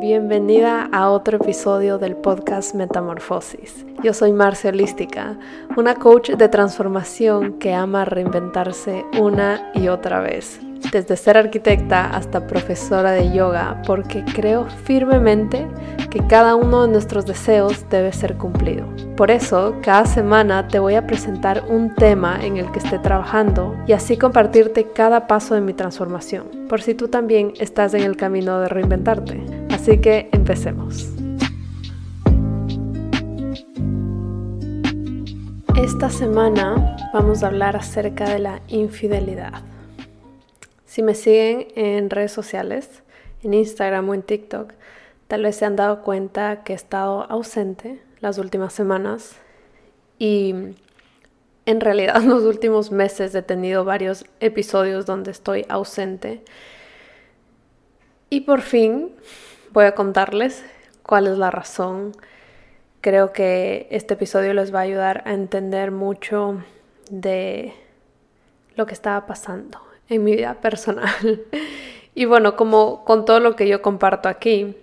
Bienvenida a otro episodio del podcast Metamorfosis. Yo soy Marcia Holística, una coach de transformación que ama reinventarse una y otra vez desde ser arquitecta hasta profesora de yoga, porque creo firmemente que cada uno de nuestros deseos debe ser cumplido. Por eso, cada semana te voy a presentar un tema en el que esté trabajando y así compartirte cada paso de mi transformación, por si tú también estás en el camino de reinventarte. Así que empecemos. Esta semana vamos a hablar acerca de la infidelidad. Si me siguen en redes sociales, en Instagram o en TikTok, tal vez se han dado cuenta que he estado ausente las últimas semanas y en realidad en los últimos meses he tenido varios episodios donde estoy ausente. Y por fin voy a contarles cuál es la razón. Creo que este episodio les va a ayudar a entender mucho de lo que estaba pasando en mi vida personal. Y bueno, como con todo lo que yo comparto aquí,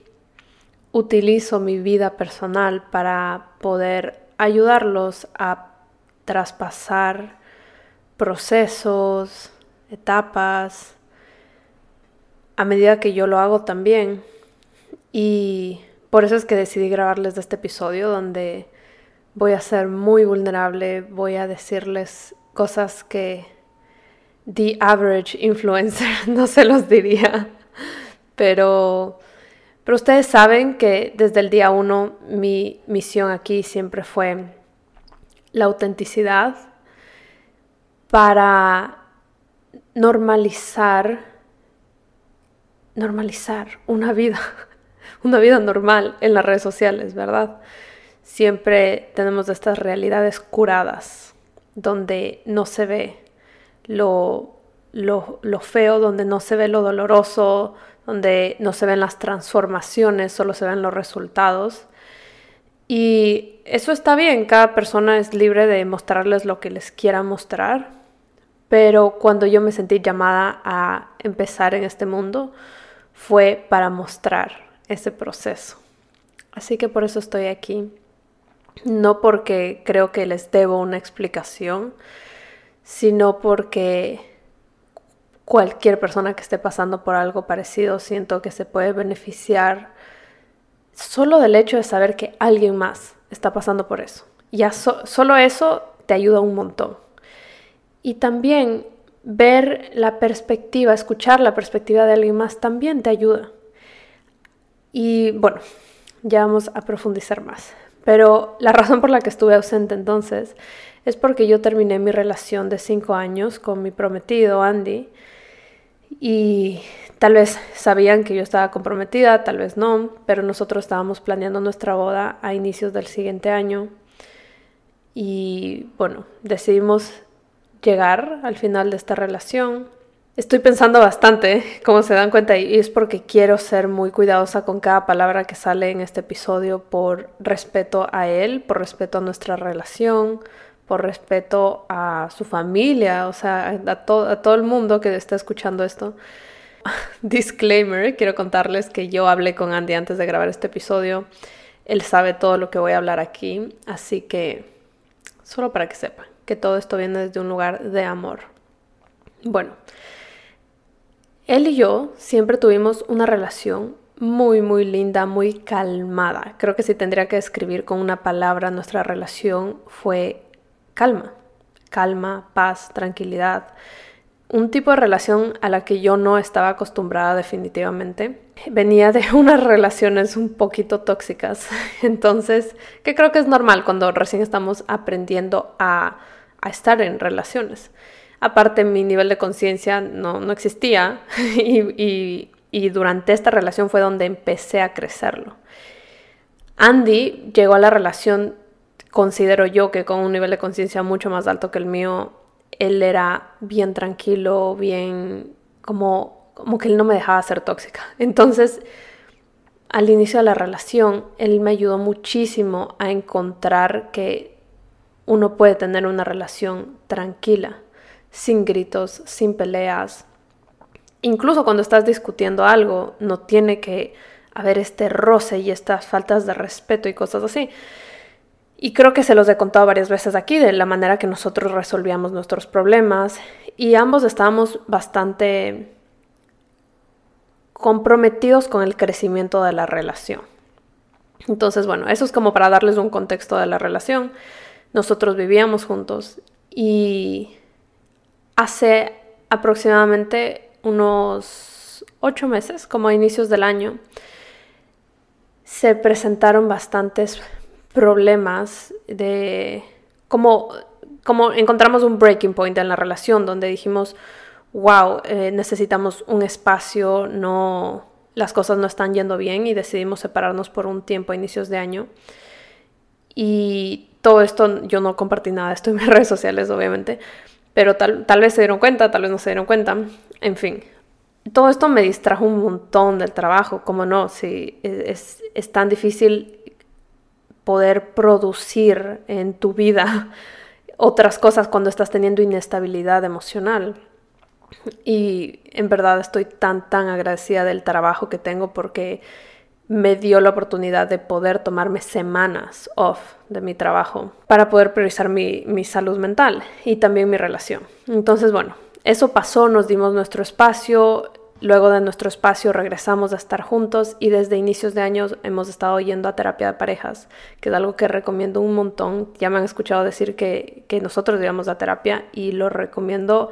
utilizo mi vida personal para poder ayudarlos a traspasar procesos, etapas, a medida que yo lo hago también. Y por eso es que decidí grabarles este episodio donde voy a ser muy vulnerable, voy a decirles cosas que the average influencer, no se los diría. Pero, pero ustedes saben que desde el día uno mi misión aquí siempre fue la autenticidad para normalizar, normalizar una vida, una vida normal en las redes sociales, ¿verdad? Siempre tenemos estas realidades curadas donde no se ve lo, lo, feo, donde no se ve lo doloroso, donde no se ven las transformaciones, solo se ven los resultados. Y eso está bien, cada persona es libre de mostrarles lo que les quiera mostrar, pero cuando yo me sentí llamada a empezar en este mundo fue para mostrar ese proceso. Así que por eso estoy aquí, no porque creo que les debo una explicación, sino porque cualquier persona que esté pasando por algo parecido siento que se puede beneficiar solo del hecho de saber que alguien más está pasando por eso. Ya solo eso te ayuda un montón. Y también ver la perspectiva, escuchar la perspectiva de alguien más también te ayuda. Y bueno, ya vamos a profundizar más. Pero la razón por la que estuve ausente entonces es porque yo terminé mi relación de cinco años con mi prometido Andy y tal vez sabían que yo estaba comprometida, tal vez no, pero nosotros estábamos planeando nuestra boda a inicios del siguiente año y bueno, decidimos llegar al final de esta relación. Estoy pensando bastante, como se dan cuenta, y es porque quiero ser muy cuidadosa con cada palabra que sale en este episodio por respeto a él, por respeto a nuestra relación, por respeto a su familia, o sea, a, todo el mundo que está escuchando esto. Disclaimer, quiero contarles que yo hablé con Andy antes de grabar este episodio. Él sabe todo lo que voy a hablar aquí, así que solo para que sepan que todo esto viene desde un lugar de amor. Bueno, él y yo siempre tuvimos una relación muy, muy linda, muy calmada. Creo que si tendría que describir con una palabra nuestra relación fue calma, calma, paz, tranquilidad. Un tipo de relación a la que yo no estaba acostumbrada definitivamente. Venía de unas relaciones un poquito tóxicas, entonces, que creo que es normal cuando recién estamos aprendiendo a, estar en relaciones. Aparte, mi nivel de conciencia no, no, existía y, y durante esta relación fue donde empecé a crecerlo. Andy llegó a la relación considero yo que con un nivel de conciencia mucho más alto que el mío, él era bien tranquilo, bien como, como que él no me dejaba ser tóxica. Entonces, al inicio de la relación, él me ayudó muchísimo a encontrar que uno puede tener una relación tranquila, sin gritos, sin peleas. Incluso cuando estás discutiendo algo, no tiene que haber este roce y estas faltas de respeto y cosas así. Y creo que se los he contado varias veces aquí de la manera que nosotros resolvíamos nuestros problemas y ambos estábamos bastante comprometidos con el crecimiento de la relación. Entonces, bueno, eso es como para darles un contexto de la relación. Nosotros vivíamos juntos y hace aproximadamente unos ocho meses, como a inicios del año, se presentaron bastantes problemas de como, como encontramos un breaking point en la relación donde dijimos, wow, eh, necesitamos un espacio, no, las cosas no están yendo bien y decidimos separarnos por un tiempo a inicios de año. Y todo esto, yo no compartí nada de esto en mis redes sociales, obviamente, pero tal, tal vez se dieron cuenta, tal vez no se dieron cuenta, en fin. Todo esto me distrajo un montón del trabajo, como no, si es, es tan difícil poder producir en tu vida otras cosas cuando estás teniendo inestabilidad emocional. Y en verdad estoy tan, tan agradecida del trabajo que tengo porque me dio la oportunidad de poder tomarme semanas off de mi trabajo para poder priorizar mi, mi, salud mental y también mi relación. Entonces, bueno, eso pasó, nos dimos nuestro espacio, luego de nuestro espacio regresamos a estar juntos y desde inicios de años hemos estado yendo a terapia de parejas, que es algo que recomiendo un montón. Ya me han escuchado decir que, que nosotros íbamos a terapia y lo recomiendo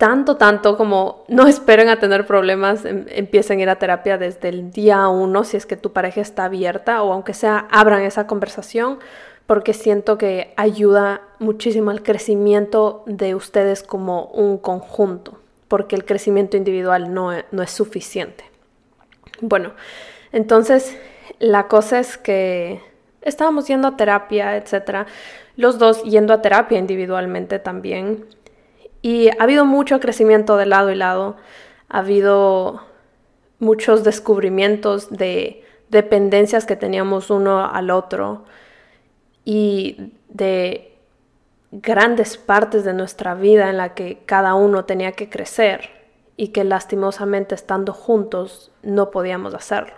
tanto, tanto como no esperen a tener problemas, em, empiecen a ir a terapia desde el día uno, si es que tu pareja está abierta o aunque sea, abran esa conversación, porque siento que ayuda muchísimo al crecimiento de ustedes como un conjunto, porque el crecimiento individual no, e, no es suficiente. Bueno, entonces la cosa es que estábamos yendo a terapia, etcétera, los dos yendo a terapia individualmente también y ha habido mucho crecimiento de lado y lado, ha habido muchos descubrimientos de dependencias que teníamos uno al otro y de grandes partes de nuestra vida en la que cada uno tenía que crecer y que lastimosamente estando juntos no podíamos hacerlo.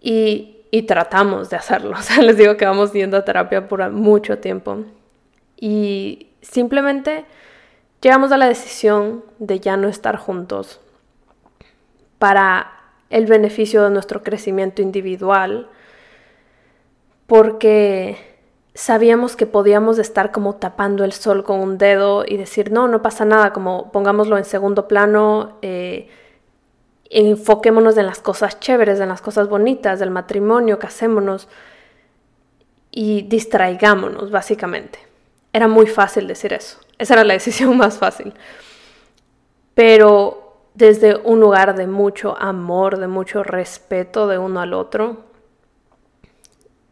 Y, y tratamos de hacerlo. O sea, les digo que vamos yendo a terapia por mucho tiempo. Y simplemente llegamos a la decisión de ya no estar juntos para el beneficio de nuestro crecimiento individual, porque sabíamos que podíamos estar como tapando el sol con un dedo y decir, no, no pasa nada, como pongámoslo en segundo plano, eh, enfoquémonos en las cosas chéveres, en las cosas bonitas del matrimonio, casémonos y distraigámonos, básicamente. Era muy fácil decir eso. Esa era la decisión más fácil. Pero desde un lugar de mucho amor, de mucho respeto de uno al otro,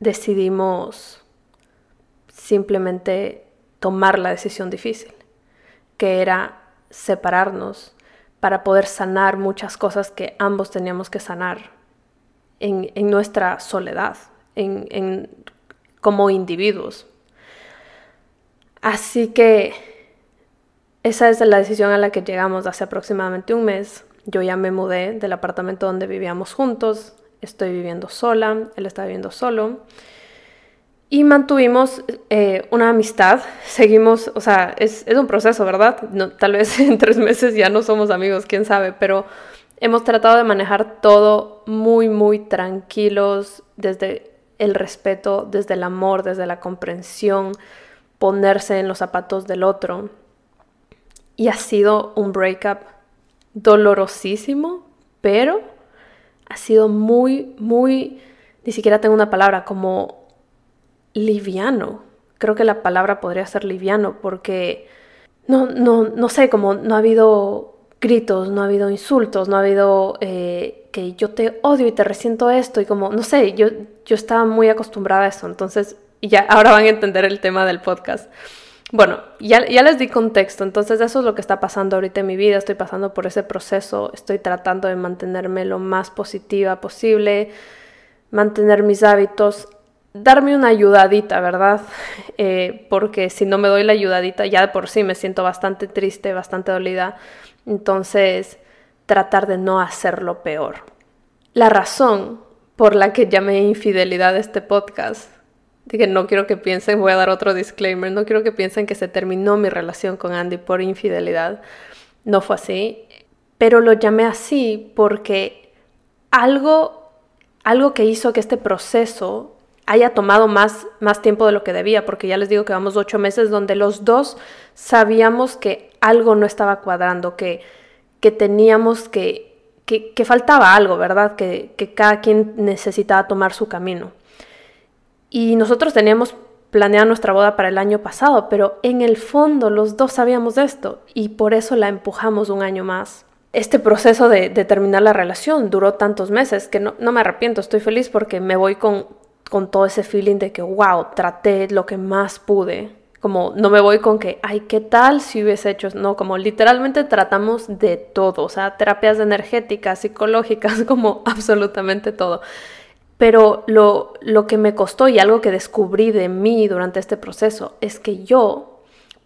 decidimos simplemente tomar la decisión difícil, que era separarnos para poder sanar muchas cosas que ambos teníamos que sanar en, nuestra soledad, en, como individuos. Así que esa es la decisión a la que llegamos hace aproximadamente un mes. Yo ya me mudé del apartamento donde vivíamos juntos, estoy viviendo sola, él está viviendo solo. Y mantuvimos eh, una amistad, seguimos, o sea, es, un proceso, ¿verdad? tal vez en tres meses ya no somos amigos, quién sabe, pero hemos tratado de manejar todo muy, muy tranquilos, desde el respeto, desde el amor, desde la comprensión, ponerse en los zapatos del otro y ha sido un breakup dolorosísimo, pero ha sido muy, muy, ni siquiera tengo una palabra, como liviano. Creo que la palabra podría ser liviano porque no, no, no sé, como no ha habido gritos, no ha habido insultos, no ha habido eh, que yo te odio y te resiento esto y como, no sé, yo, yo estaba muy acostumbrada a eso, entonces ya ahora van a entender el tema del podcast. Bueno, ya, ya, les di contexto, entonces eso es lo que está pasando ahorita en mi vida, estoy pasando por ese proceso, estoy tratando de mantenerme lo más positiva posible, mantener mis hábitos, darme una ayudadita, ¿verdad? Eh, porque si no me doy la ayudadita, ya de por sí me siento bastante triste, bastante dolida, entonces tratar de no hacerlo peor. la razón por la que llamé infidelidad este podcast, de que no quiero que piensen, voy a dar otro disclaimer, no quiero que piensen que se terminó mi relación con Andy por infidelidad. No fue así, pero lo llamé así porque algo, algo que hizo que este proceso haya tomado más, más tiempo de lo que debía, porque ya les digo que vamos ocho meses donde los dos sabíamos que algo no estaba cuadrando, que, que teníamos que, que, que faltaba algo, ¿verdad? Que, que cada quien necesitaba tomar su camino. Y nosotros teníamos planeado nuestra boda para el año pasado, pero en el fondo los dos sabíamos de esto y por eso la empujamos un año más. Este proceso de, de terminar la relación duró tantos meses que no, no, me arrepiento, estoy feliz porque me voy con, con todo ese feeling de que, wow, traté lo que más pude. Como no me voy con que, ay, ¿qué tal si hubiese hecho? No, como literalmente tratamos de todo, o sea, terapias energéticas, psicológicas, como absolutamente todo. Pero lo, lo que me costó y algo que descubrí de mí durante este proceso es que yo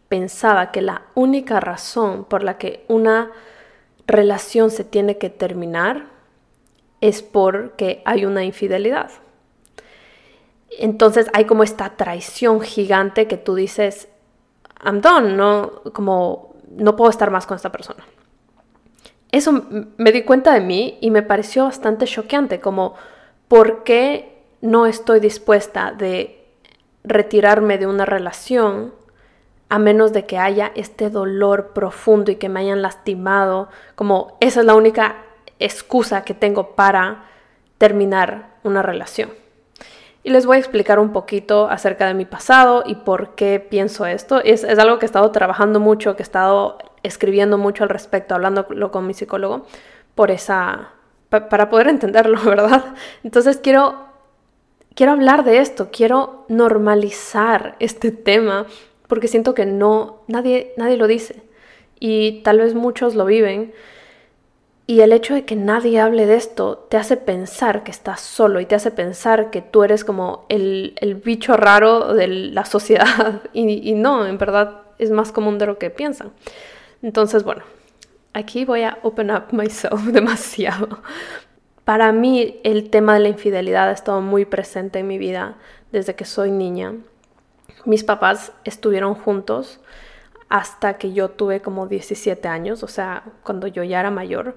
pensaba que la única razón por la que una relación se tiene que terminar es porque hay una infidelidad. Entonces hay como esta traición gigante que tú dices, I'm done, no, como no puedo estar más con esta persona. Eso me di cuenta de mí y me pareció bastante choqueante, como ¿por qué no estoy dispuesta de retirarme de una relación a menos de que haya este dolor profundo y que me hayan lastimado? Como esa es la única excusa que tengo para terminar una relación y les voy a explicar un poquito acerca de mi pasado y por qué pienso esto. Es, es algo que he estado trabajando mucho, que he estado escribiendo mucho al respecto, hablándolo con mi psicólogo, por esa, para poder entenderlo, ¿verdad? Entonces quiero, quiero hablar de esto, quiero normalizar este tema, porque siento que no, nadie, nadie lo dice y tal vez muchos lo viven y el hecho de que nadie hable de esto te hace pensar que estás solo y te hace pensar que tú eres como el, el bicho raro de la sociedad. Y, y, no, en verdad es más común de lo que piensan. Entonces, bueno, aquí voy a open up myself demasiado. Para mí el tema de la infidelidad ha estado muy presente en mi vida desde que soy niña. Mis papás estuvieron juntos hasta que yo tuve como 17 años, o sea, cuando yo ya era mayor.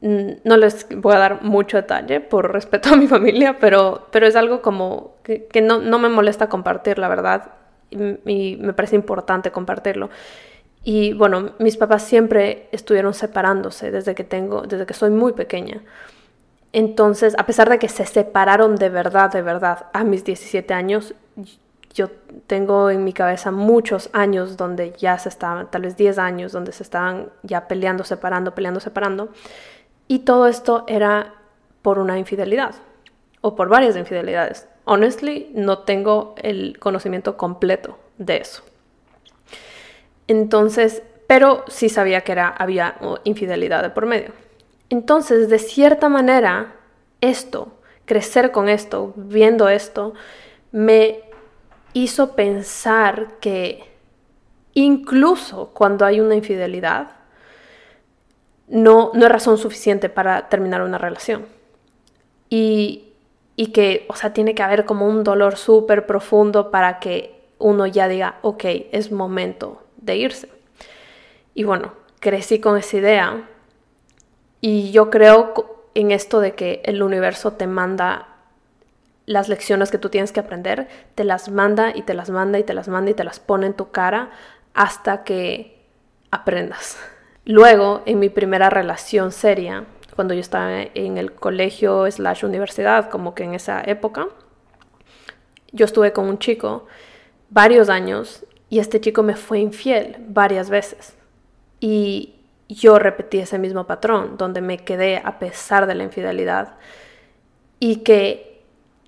No les voy a dar mucho detalle por respeto a mi familia, pero, pero es algo como que, no, no, me molesta compartir, la verdad, y me parece importante compartirlo. Y bueno, mis papás siempre estuvieron separándose desde que tengo, desde que soy muy pequeña. Entonces, a pesar de que se separaron de verdad, de verdad, a mis 17 años, yo tengo en mi cabeza muchos años donde ya se estaban, tal vez 10 años, donde se estaban ya peleando, separando, peleando, separando. Y todo esto era por una infidelidad o por varias infidelidades. Honestly, no tengo el conocimiento completo de eso. Entonces, pero sí sabía que era, había infidelidad de por medio. Entonces, de cierta manera, esto, crecer con esto, viendo esto, me hizo pensar que incluso cuando hay una infidelidad, no, no es razón suficiente para terminar una relación. Y, y que, o sea, tiene que haber como un dolor súper profundo para que uno ya diga, ok, es momento de irse. Y bueno, crecí con esa idea y yo creo en esto de que el universo te manda las lecciones que tú tienes que aprender, te las manda y te las manda y te las manda y te las pone en tu cara hasta que aprendas. Luego, en mi primera relación seria, cuando yo estaba en el colegio slash universidad, como que en esa época, yo estuve con un chico varios años y este chico me fue infiel varias veces. Y yo repetí ese mismo patrón, donde me quedé a pesar de la infidelidad y que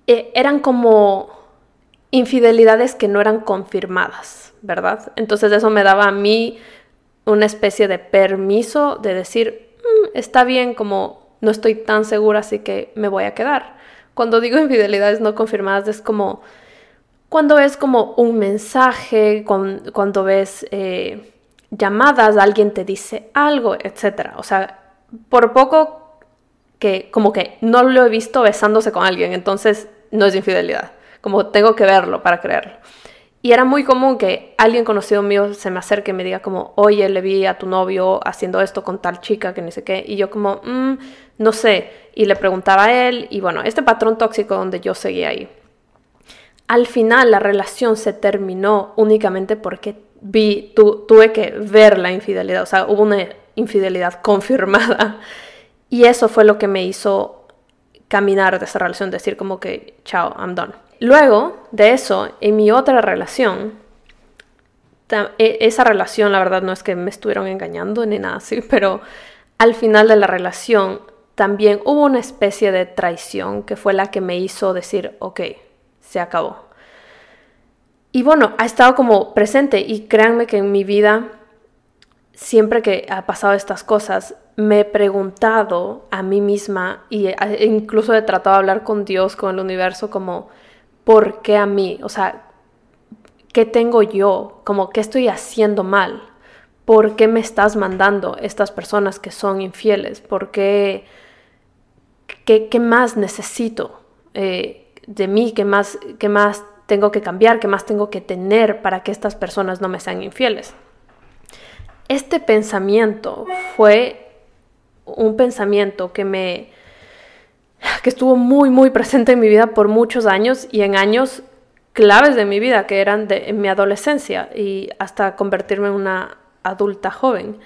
eh, eran como infidelidades que no eran confirmadas, ¿verdad? Entonces eso me daba a mí una especie de permiso de decir, mm, está bien, como no estoy tan segura, así que me voy a quedar. Cuando digo infidelidades no confirmadas es como cuando es como un mensaje, cuando, ves eh, llamadas, alguien te dice algo, etc. O sea, por poco que como que no lo he visto besándose con alguien, entonces no es infidelidad. Como tengo que verlo para creerlo. Y era muy común que alguien conocido mío se me acerque y me diga como, oye, le vi a tu novio haciendo esto con tal chica que ni sé qué. Y yo como, mm, no sé. Y le preguntaba a él y bueno, este patrón tóxico donde yo seguía ahí. Al final la relación se terminó únicamente porque vi, tuve que ver la infidelidad. O sea, hubo una infidelidad confirmada. Y eso fue lo que me hizo caminar de esa relación, decir como que, chao, I'm done. Luego de eso, en mi otra relación, e, esa relación, la verdad, no es que me estuvieron engañando ni nada así, pero al final de la relación también hubo una especie de traición que fue la que me hizo decir, ok, se acabó. Y bueno, ha estado como presente y créanme que en mi vida, siempre que ha pasado estas cosas, me he preguntado a mí misma y e incluso he tratado de hablar con Dios, con el universo, como, ¿por qué a mí? O sea, ¿qué tengo yo? Como, ¿qué estoy haciendo mal? ¿Por qué me estás mandando estas personas que son infieles? ¿Por qué? ¿Qué, más necesito eh, de mí? ¿Qué más, ¿Qué más tengo que cambiar? ¿Qué más tengo que tener para que estas personas no me sean infieles? Este pensamiento fue un pensamiento que me que estuvo muy, muy presente en mi vida por muchos años y en años claves de mi vida, que eran de, en mi adolescencia y hasta convertirme en una adulta joven.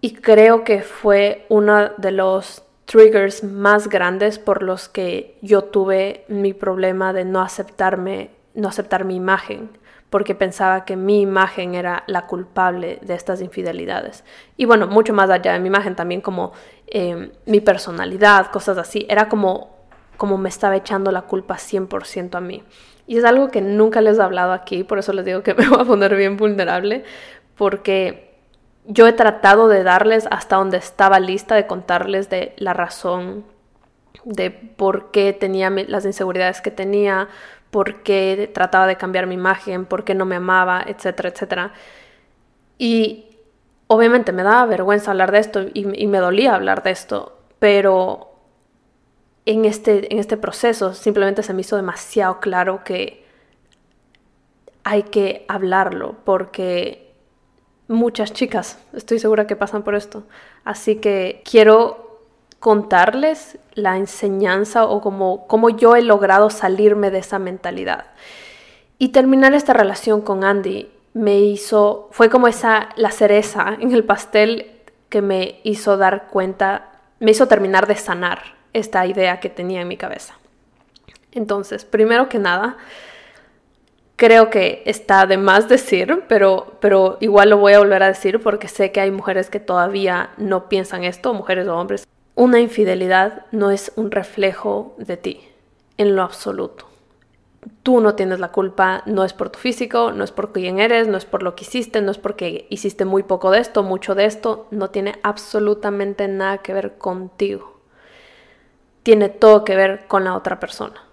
Y creo que fue uno de los triggers más grandes por los que yo tuve mi problema de no aceptarme, no aceptar mi imagen porque pensaba que mi imagen era la culpable de estas infidelidades. Y bueno, mucho más allá de mi imagen, también como em, mi personalidad, cosas así, era como, como me estaba echando la culpa 100% a mí. Y es algo que nunca les he hablado aquí, por eso les digo que me voy a poner bien vulnerable, porque yo he tratado de darles hasta donde estaba lista de contarles de la razón de por qué tenía las inseguridades que tenía, por qué trataba de cambiar mi imagen, por qué no me amaba, etcétera, etcétera. Y obviamente me daba vergüenza hablar de esto y, me dolía hablar de esto, pero en este, en este proceso simplemente se me hizo demasiado claro que hay que hablarlo porque muchas chicas estoy segura que pasan por esto. Así que quiero contarles la enseñanza o como yo he logrado salirme de esa mentalidad. Y terminar esta relación con Andy me hizo, fue como esa, la cereza en el pastel que me hizo dar cuenta, me hizo terminar de sanar esta idea que tenía en mi cabeza. Entonces, primero que nada, creo que está de más decir, pero, pero igual lo voy a volver a decir porque sé que hay mujeres que todavía no piensan esto, mujeres o hombres una infidelidad no es un reflejo de ti, en lo absoluto. Tú no tienes la culpa, no es por tu físico, no es por quién eres, no es por lo que hiciste, no es porque hiciste muy poco de esto, mucho de esto, no tiene absolutamente nada que ver contigo. Tiene todo que ver con la otra persona.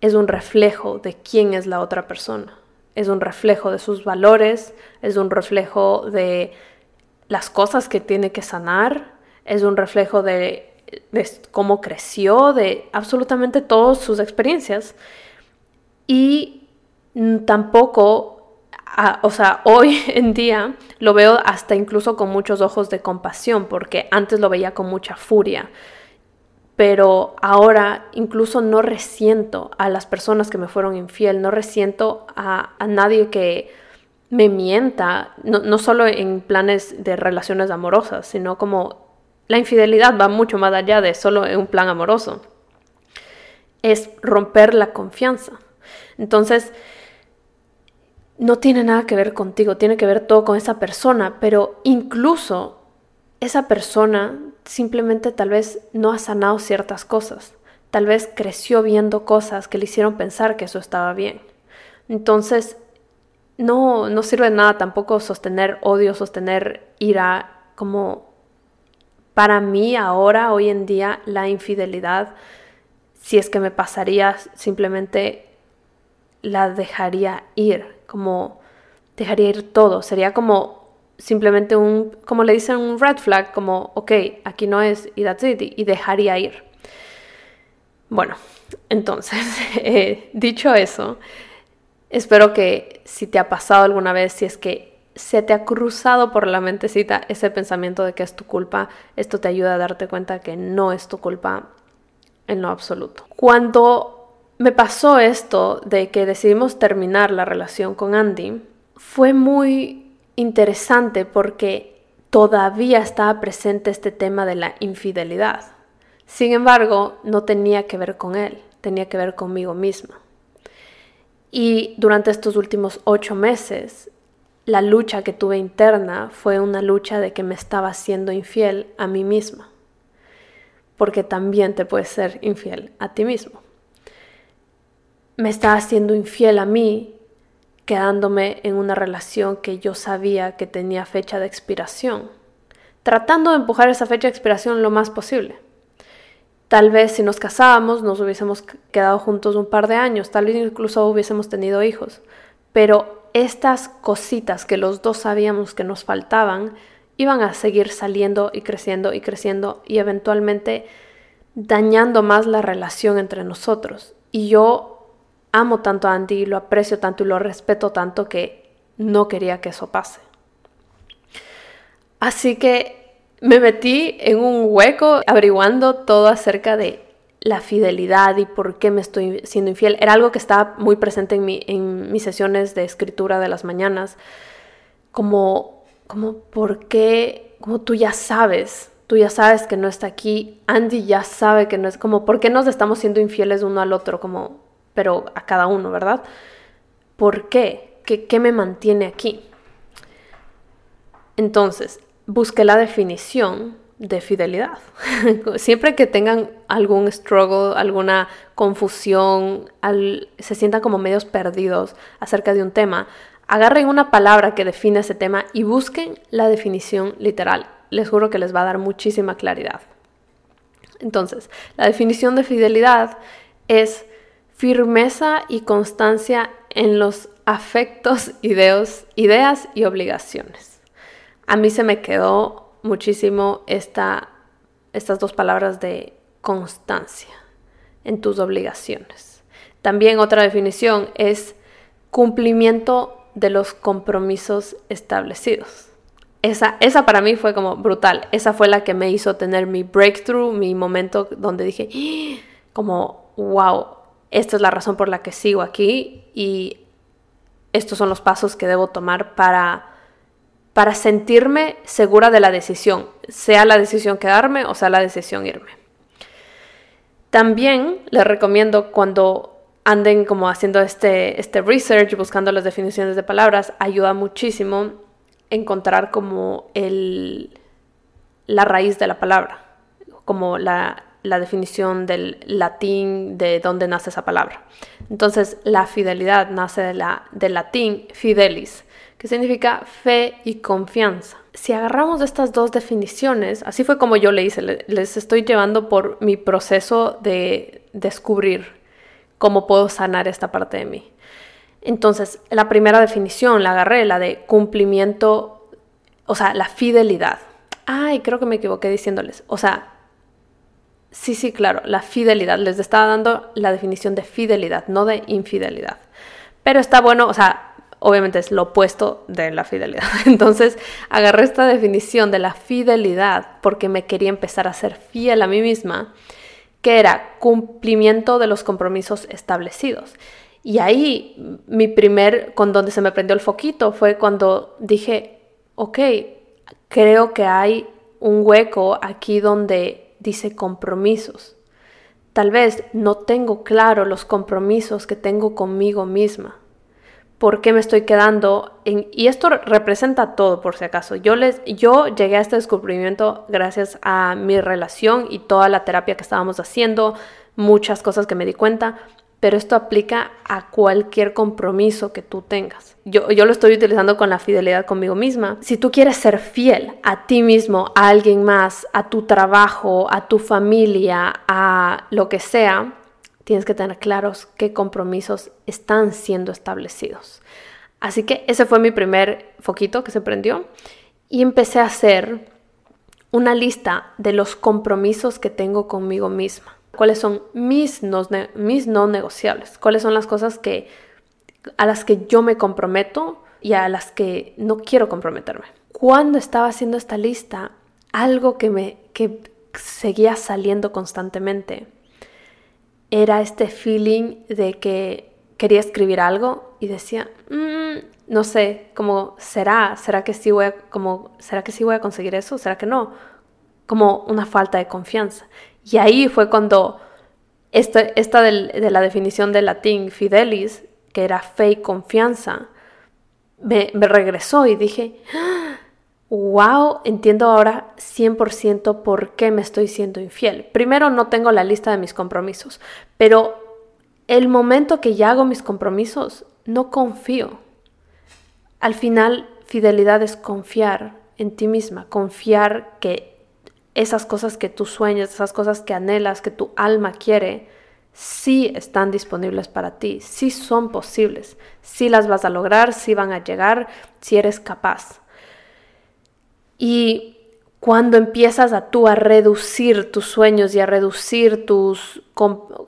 Es un reflejo de quién es la otra persona. Es un reflejo de sus valores, es un reflejo de las cosas que tiene que sanar, es un reflejo de, cómo creció, de absolutamente todas sus experiencias. Y tampoco, o sea, hoy en día lo veo hasta incluso con muchos ojos de compasión, porque antes lo veía con mucha furia. Pero ahora incluso no resiento a las personas que me fueron infiel, no resiento a, nadie que me mienta, no, no solo en planes de relaciones amorosas, sino como la infidelidad va mucho más allá de solo un plan amoroso. Es romper la confianza. Entonces, no tiene nada que ver contigo, tiene que ver todo con esa persona, pero incluso esa persona simplemente tal vez no ha sanado ciertas cosas, tal vez creció viendo cosas que le hicieron pensar que eso estaba bien. Entonces, no, no sirve de nada tampoco sostener odio, sostener ira, como para mí ahora, hoy en día, la infidelidad, si es que me pasaría, simplemente la dejaría ir, como dejaría ir todo. Sería como simplemente un, como le dicen, un red flag, como, ok, aquí no es y that's it, y dejaría ir. Bueno, entonces, eh, dicho eso, espero que si te ha pasado alguna vez, si es que se te ha cruzado por la mentecita ese pensamiento de que es tu culpa, esto te ayuda a darte cuenta que no es tu culpa en lo absoluto. Cuando me pasó esto de que decidimos terminar la relación con Andy, fue muy interesante porque todavía estaba presente este tema de la infidelidad. Sin embargo, no tenía que ver con él, tenía que ver conmigo misma. Y durante estos últimos ocho meses, la lucha que tuve interna fue una lucha de que me estaba siendo infiel a mí misma. Porque también te puedes ser infiel a ti mismo. Me estaba siendo infiel a mí quedándome en una relación que yo sabía que tenía fecha de expiración, tratando de empujar esa fecha de expiración lo más posible. Tal vez si nos casábamos nos hubiésemos quedado juntos un par de años, tal vez incluso hubiésemos tenido hijos, pero estas cositas que los dos sabíamos que nos faltaban iban a seguir saliendo y creciendo y creciendo y eventualmente dañando más la relación entre nosotros. Y yo amo tanto a Andy, lo aprecio tanto y lo respeto tanto que no quería que eso pase. Así que me metí en un hueco averiguando todo acerca de la fidelidad y por qué me estoy siendo infiel. Era algo que estaba muy presente en, mi, en mis sesiones de escritura de las mañanas. Como, como, ¿por qué? Como tú ya sabes, tú ya sabes que no está aquí. Andy ya sabe que no es como, ¿por qué nos estamos siendo infieles uno al otro? Como, pero a cada uno, ¿verdad? ¿Por qué? ¿Qué, me mantiene aquí? Entonces, busqué la definición de fidelidad. Siempre que tengan algún struggle, alguna confusión, se sientan como medios perdidos acerca de un tema, agarren una palabra que define ese tema y busquen la definición literal. Les juro que les va a dar muchísima claridad. Entonces, la definición de fidelidad es firmeza y constancia en los afectos, ideos, ideas y obligaciones. A mí se me quedó muchísimo esta, estas dos palabras de constancia en tus obligaciones. También otra definición es cumplimiento de los compromisos establecidos. Esa, esa para mí fue como brutal. Esa fue la que me hizo tener mi breakthrough, mi momento donde dije, ¡Ah!", como, wow, esta es la razón por la que sigo aquí y estos son los pasos que debo tomar para, para sentirme segura de la decisión, sea la decisión quedarme o sea la decisión irme. También les recomiendo cuando anden como haciendo este, este research, buscando las definiciones de palabras, ayuda muchísimo encontrar como el, la raíz de la palabra, como la, la definición del latín de dónde nace esa palabra. Entonces, la fidelidad nace de la, del latín fidelis, que significa fe y confianza. Si agarramos estas dos definiciones, así fue como yo le hice, les estoy llevando por mi proceso de descubrir cómo puedo sanar esta parte de mí. Entonces, la primera definición la agarré, la de cumplimiento, o sea, la fidelidad. Ay, creo que me equivoqué diciéndoles. O sea, Sí, sí, claro, la fidelidad. Les estaba dando la definición de fidelidad, no de infidelidad. Pero está bueno, o sea, obviamente es lo opuesto de la fidelidad. Entonces, agarré esta definición de la fidelidad porque me quería empezar a ser fiel a mí misma, que era cumplimiento de los compromisos establecidos. Y ahí mi primer, con donde se me prendió el foquito, fue cuando dije, ok, creo que hay un hueco aquí donde dice compromisos. Tal vez no tengo claro los compromisos que tengo conmigo misma. ¿Por qué me estoy quedando en... Y esto representa todo, por si acaso. Yo, les, yo llegué a este descubrimiento gracias a mi relación y toda la terapia que estábamos haciendo, muchas cosas que me di cuenta, pero esto aplica a cualquier compromiso que tú tengas. Yo, yo, lo estoy utilizando con la fidelidad conmigo misma. Si tú quieres ser fiel a ti mismo, a alguien más, a tu trabajo, a tu familia, a lo que sea, tienes que tener claros qué compromisos están siendo establecidos. Así que ese fue mi primer foquito que se prendió. Y empecé a hacer una lista de los compromisos que tengo conmigo misma. Cuáles son mis no, mis no negociables. Cuáles son las cosas que, a las que yo me comprometo y a las que no quiero comprometerme. Cuando estaba haciendo esta lista, algo que me que seguía saliendo constantemente era este feeling de que quería escribir algo y decía, mm, no sé, como será, será que sí voy a, como será que sí voy a conseguir eso, será que no, como una falta de confianza. Y ahí fue cuando esta, de la definición de latín fidelis, que era fe y confianza, me, me regresó y dije, wow, entiendo ahora 100% por qué me estoy siendo infiel. Primero, no tengo la lista de mis compromisos, pero el momento que ya hago mis compromisos, no confío. Al final, fidelidad es confiar en ti misma, confiar que esas cosas que tú sueñas, esas cosas que anhelas, que tu alma quiere, sí están disponibles para ti, sí son posibles, sí las vas a lograr, sí van a llegar, si eres capaz. Y cuando empiezas a tú a reducir tus sueños y a reducir tus,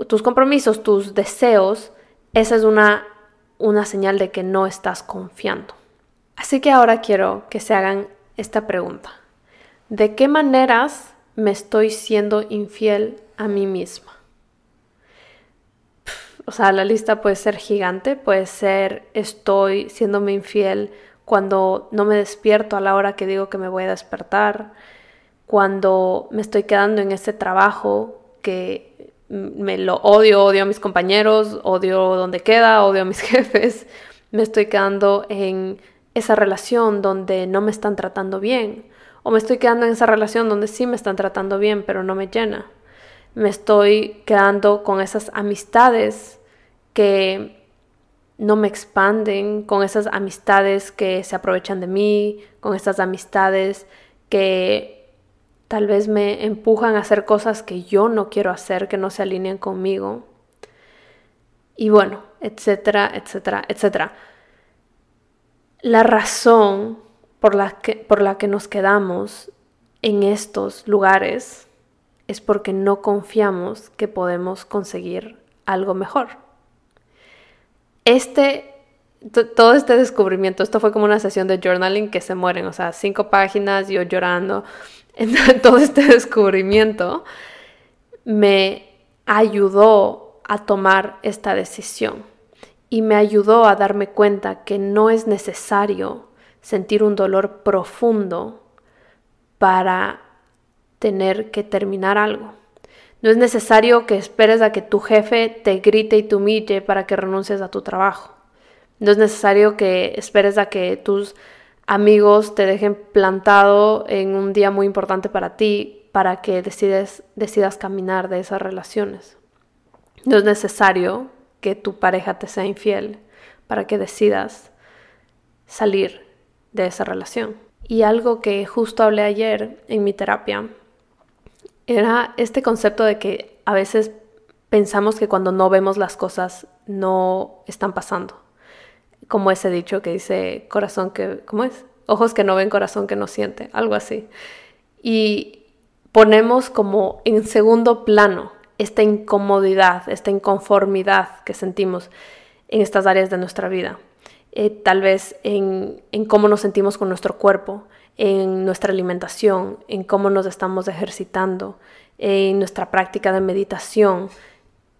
tus compromisos, tus deseos, esa es una, una señal de que no estás confiando. Así que ahora quiero que se hagan esta pregunta. ¿De qué maneras me estoy siendo infiel a mí misma? O sea, la lista puede ser gigante, puede ser estoy siéndome infiel cuando no me despierto a la hora que digo que me voy a despertar, cuando me estoy quedando en ese trabajo que me lo odio, odio a mis compañeros, odio donde queda, odio a mis jefes, me estoy quedando en esa relación donde no me están tratando bien, o me estoy quedando en esa relación donde sí me están tratando bien, pero no me llena. Me estoy quedando con esas amistades que no me expanden, con esas amistades que se aprovechan de mí, con esas amistades que tal vez me empujan a hacer cosas que yo no quiero hacer, que no se alinean conmigo. Y bueno, etcétera, etcétera, etcétera. La razón por la que, por la que nos quedamos en estos lugares es porque no confiamos que podemos conseguir algo mejor. Este, todo este descubrimiento, esto fue como una sesión de journaling que se mueren, o sea, cinco páginas, yo llorando, todo este descubrimiento me ayudó a tomar esta decisión y me ayudó a darme cuenta que no es necesario sentir un dolor profundo para tener que terminar algo. No es necesario que esperes a que tu jefe te grite y te humille para que renuncies a tu trabajo. No es necesario que esperes a que tus amigos te dejen plantado en un día muy importante para ti para que decides, decidas caminar de esas relaciones. No es necesario que tu pareja te sea infiel para que decidas salir de esa relación. Y algo que justo hablé ayer en mi terapia era este concepto de que a veces pensamos que cuando no vemos las cosas no están pasando. Como ese dicho que dice corazón que, ¿cómo es? Ojos que no ven, corazón que no siente, algo así. Y ponemos como en segundo plano esta incomodidad, esta inconformidad que sentimos en estas áreas de nuestra vida. Eh, tal vez en, en cómo nos sentimos con nuestro cuerpo, en nuestra alimentación, en cómo nos estamos ejercitando, en nuestra práctica de meditación,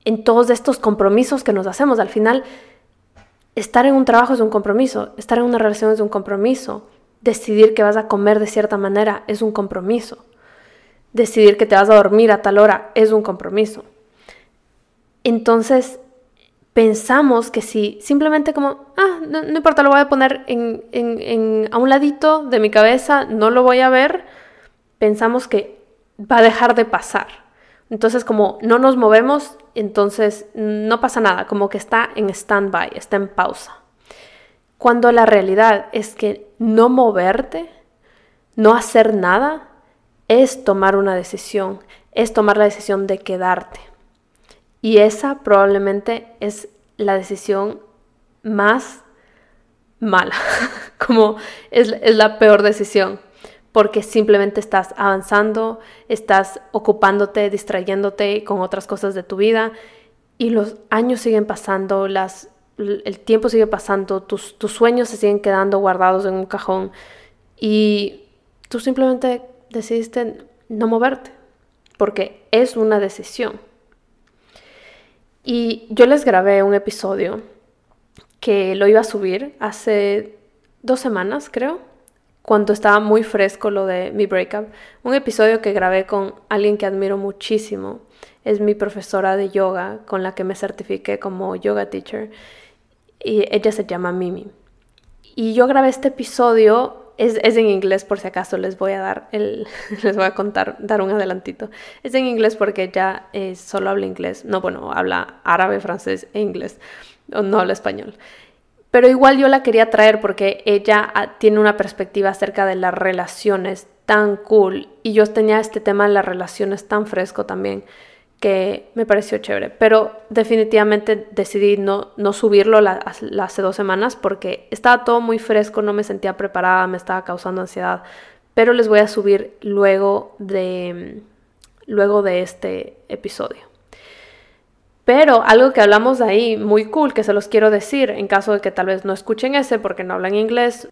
en todos estos compromisos que nos hacemos. Al final, estar en un trabajo es un compromiso, estar en una relación es un compromiso, decidir que vas a comer de cierta manera es un compromiso, decidir que te vas a dormir a tal hora es un compromiso. Entonces, pensamos que si simplemente como, ah, no, importa, lo voy a poner en, a un ladito de mi cabeza, no lo voy a ver, pensamos que va a dejar de pasar. Entonces, como no nos movemos, entonces no pasa nada, como que está en stand-by, está en pausa. Cuando la realidad es que no moverte, no hacer nada, es tomar una decisión, es tomar la decisión de quedarte. Y esa probablemente es la decisión más mala, como es, la peor decisión. porque simplemente estás avanzando, estás ocupándote, distrayéndote con otras cosas de tu vida y los años siguen pasando, las, el tiempo sigue pasando, tus, tus sueños se siguen quedando guardados en un cajón y tú simplemente decidiste no moverte, porque es una decisión. Y yo les grabé un episodio que lo iba a subir hace dos semanas, creo, cuando estaba muy fresco lo de mi breakup. Un episodio que grabé con alguien que admiro muchísimo. Es mi profesora de yoga con la que me certifiqué como yoga teacher. Y ella se llama Mimi. Y yo grabé este episodio, es, en inglés por si acaso les voy a dar les voy a contar, dar un adelantito. Es en inglés porque ella eh, solo habla inglés. No, bueno, habla árabe, francés e inglés. No habla español. Pero igual yo la quería traer porque ella ah, tiene una perspectiva acerca de las relaciones tan cool y yo tenía este tema de las relaciones tan fresco también que me pareció chévere. Pero definitivamente decidí no, no subirlo hace dos semanas porque estaba todo muy fresco, no me sentía preparada, me estaba causando ansiedad. Pero les voy a subir luego de, luego de este episodio. Pero algo que hablamos ahí muy cool, que se los quiero decir en caso de que tal vez no escuchen ese porque no hablan inglés,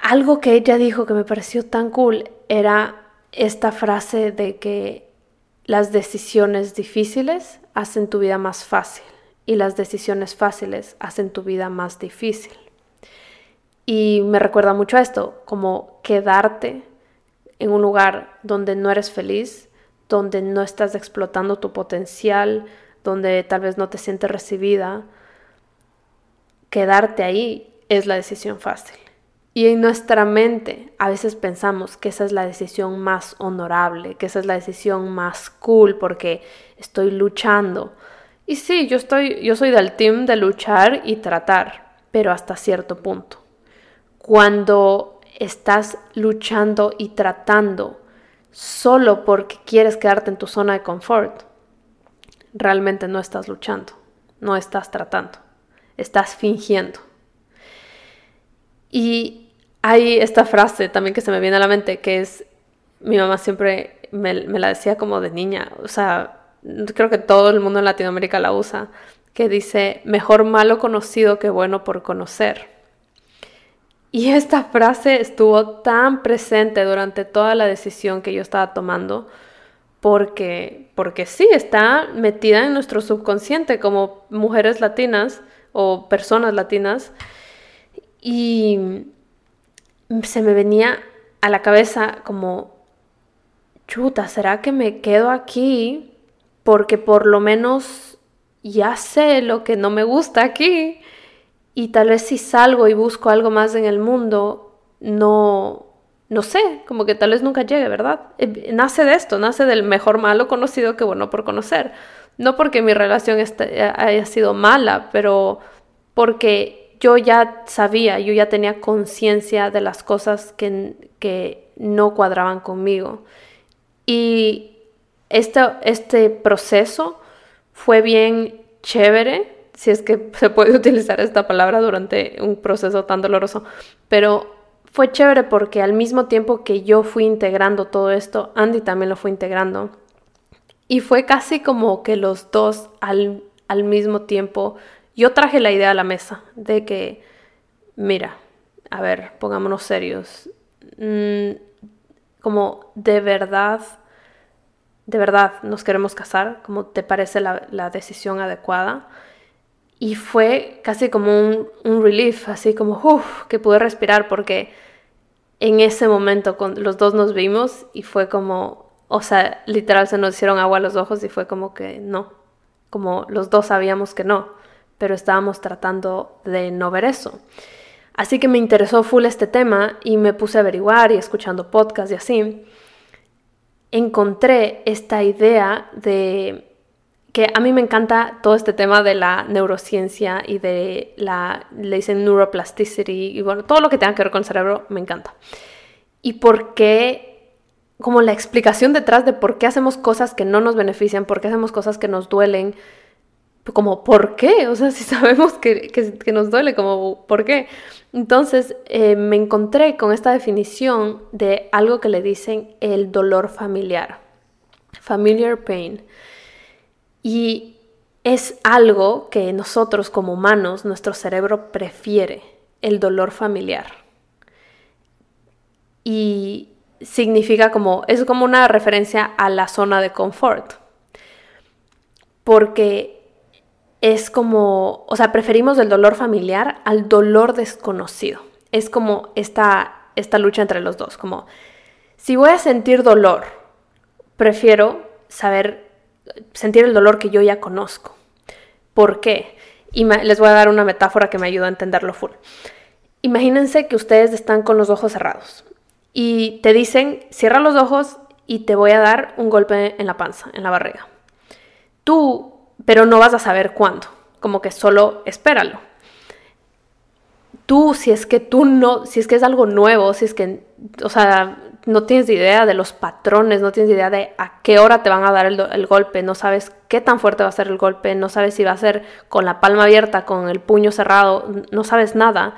algo que ella dijo que me pareció tan cool era esta frase de que las decisiones difíciles hacen tu vida más fácil y las decisiones fáciles hacen tu vida más difícil. Y me recuerda mucho a esto, como quedarte en un lugar donde no eres feliz, donde no estás explotando tu potencial, donde tal vez no te sientes recibida, quedarte ahí es la decisión fácil. Y en nuestra mente a veces pensamos que esa es la decisión más honorable, que esa es la decisión más cool porque estoy luchando. Y sí, yo estoy yo soy del team de luchar y tratar, pero hasta cierto punto. Cuando estás luchando y tratando solo porque quieres quedarte en tu zona de confort, realmente no estás luchando, no estás tratando, estás fingiendo. Y hay esta frase también que se me viene a la mente, que es, mi mamá siempre me, la decía como de niña, o sea, creo que todo el mundo en Latinoamérica la usa, que dice, mejor malo conocido que bueno por conocer. Y esta frase estuvo tan presente durante toda la decisión que yo estaba tomando, porque, porque sí, está metida en nuestro subconsciente como mujeres latinas o personas latinas. Y se me venía a la cabeza como, chuta, ¿será que me quedo aquí? Porque por lo menos ya sé lo que no me gusta aquí. Y tal vez si salgo y busco algo más en el mundo, no, no sé, como que tal vez nunca llegue, ¿verdad? Eh, nace de esto, nace del mejor malo conocido que bueno por conocer. No porque mi relación eh, haya sido mala, pero porque yo ya sabía, yo ya tenía conciencia de las cosas que, que no cuadraban conmigo. Y este, este proceso fue bien chévere, si es que se puede utilizar esta palabra durante un proceso tan doloroso, pero fue chévere porque al mismo tiempo que yo fui integrando todo esto, Andy también lo fue integrando. Y fue casi como que los dos al, al mismo tiempo, yo traje la idea a la mesa de que, mira, a ver, pongámonos serios, mm, como de verdad, de verdad nos queremos casar, como te parece la, decisión adecuada. Y fue casi como un, un relief, así como, uff, que pude respirar porque en ese momento con, los dos nos vimos y fue como, o sea, literal se nos hicieron agua a los ojos y fue como que no, como los dos sabíamos que no, pero estábamos tratando de no ver eso. Así que me interesó full este tema y me puse a averiguar y escuchando podcasts y así. Encontré esta idea de que a mí me encanta todo este tema de la neurociencia y de la, le dicen neuroplasticity y bueno, todo lo que tenga que ver con el cerebro me encanta. Y por qué, como la explicación detrás de por qué hacemos cosas que no nos benefician, por qué hacemos cosas que nos duelen, como, ¿por qué? O sea, si sabemos que, que, nos duele, como, ¿por qué? Entonces eh, me encontré con esta definición de algo que le dicen el dolor familiar, familiar pain. Y es algo que nosotros como humanos, nuestro cerebro prefiere, el dolor familiar. Y significa como, es como una referencia a la zona de confort. Porque es como, o sea, preferimos el dolor familiar al dolor desconocido. Es como esta, esta lucha entre los dos, como si voy a sentir dolor, prefiero saber, sentir el dolor que yo ya conozco. ¿Por qué? Y les voy a dar una metáfora que me ayuda a entenderlo full. Imagínense que ustedes están con los ojos cerrados y te dicen, cierra los ojos y te voy a dar un golpe en la panza, en la barriga. Tú pero no vas a saber cuándo, como que solo espéralo. Tú, si es que tú no, si es que es algo nuevo, si es que, o sea, no tienes idea de los patrones, no tienes idea de a qué hora te van a dar el, golpe, no sabes qué tan fuerte va a ser el golpe, no sabes si va a ser con la palma abierta, con el puño cerrado, no sabes nada,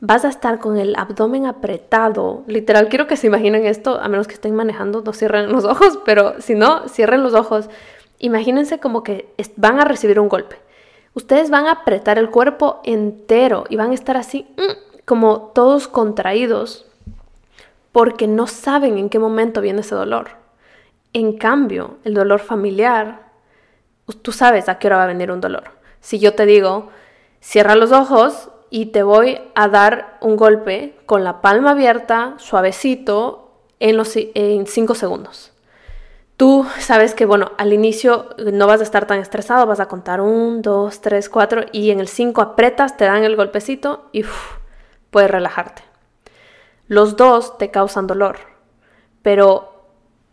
vas a estar con el abdomen apretado. Literal, quiero que se imaginen esto, a menos que estén manejando, no cierren los ojos, pero si no, cierren los ojos Imagínense como que van a recibir un golpe. Ustedes van a apretar el cuerpo entero y van a estar así mm, como todos contraídos porque no saben en qué momento viene ese dolor. En cambio, el dolor familiar, tú sabes a qué hora va a venir un dolor. Si yo te digo, cierra los ojos y te voy a dar un golpe con la palma abierta, suavecito, en, los, en cinco segundos tú sabes que, bueno, al inicio no vas a estar tan estresado, vas a contar un, dos, tres, cuatro y en el cinco apretas, te dan el golpecito y puedes relajarte. Los dos te causan dolor, pero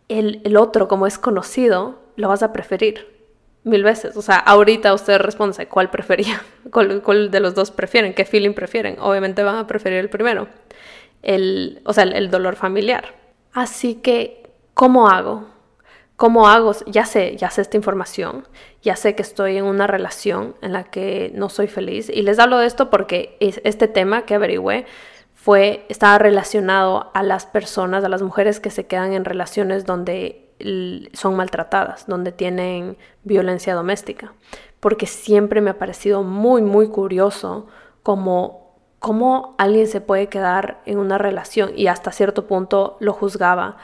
el, otro, como es conocido, lo vas a preferir mil veces. O sea, ahorita usted responde cuál prefería, cuál, de los dos prefieren, qué feeling prefieren. Obviamente van a preferir el primero, el, o sea, el dolor familiar. Así que, ¿cómo hago? ¿Cómo hago? Ya sé, ya sé esta información, ya sé que estoy en una relación en la que no soy feliz. Y les hablo de esto porque este tema que averigüé fue, estaba relacionado a las personas, a las mujeres que se quedan en relaciones donde son maltratadas, donde tienen violencia doméstica. Porque siempre me ha parecido muy, muy curioso como cómo alguien se puede quedar en una relación y hasta cierto punto lo juzgaba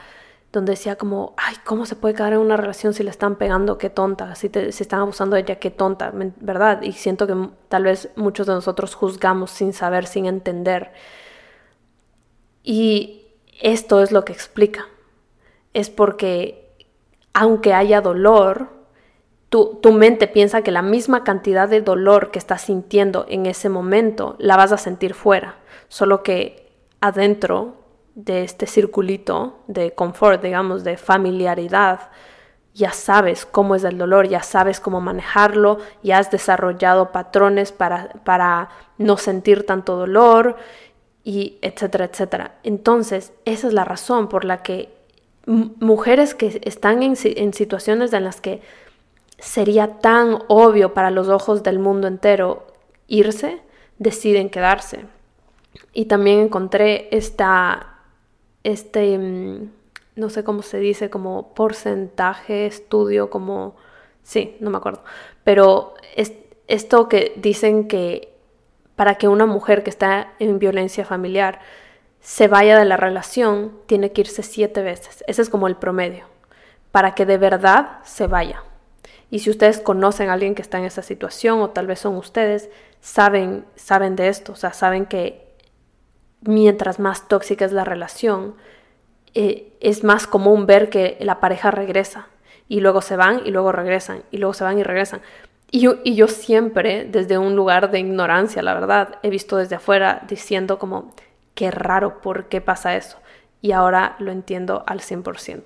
donde decía como, ay, ¿cómo se puede quedar en una relación si le están pegando? Qué tonta, si, te, están abusando de ella, qué tonta, ¿verdad? Y siento que tal vez muchos de nosotros juzgamos sin saber, sin entender. Y esto es lo que explica. Es porque aunque haya dolor, tu, tu mente piensa que la misma cantidad de dolor que estás sintiendo en ese momento la vas a sentir fuera, solo que adentro de este circulito de confort, digamos, de familiaridad, ya sabes cómo es el dolor, ya sabes cómo manejarlo, ya has desarrollado patrones para, para no sentir tanto dolor y etcétera, etcétera. Entonces, esa es la razón por la que mujeres que están en, en situaciones en las que sería tan obvio para los ojos del mundo entero irse, deciden quedarse. Y también encontré esta este, mm, no sé cómo se dice, como porcentaje, estudio, como, sí, no me acuerdo, pero es, esto que dicen que para que una mujer que está en violencia familiar se vaya de la relación, tiene que irse siete veces. Ese es como el promedio, para que de verdad se vaya. Y si ustedes conocen a alguien que está en esa situación, o tal vez son ustedes, saben, saben de esto, o sea, saben que mientras más tóxica es la relación, eh, es más común ver que la pareja regresa y luego se van y luego regresan y luego se van y regresan. Y yo, y yo siempre, desde un lugar de ignorancia, la verdad, he visto desde afuera diciendo como, qué raro, ¿por qué pasa eso? Y ahora lo entiendo al 100%.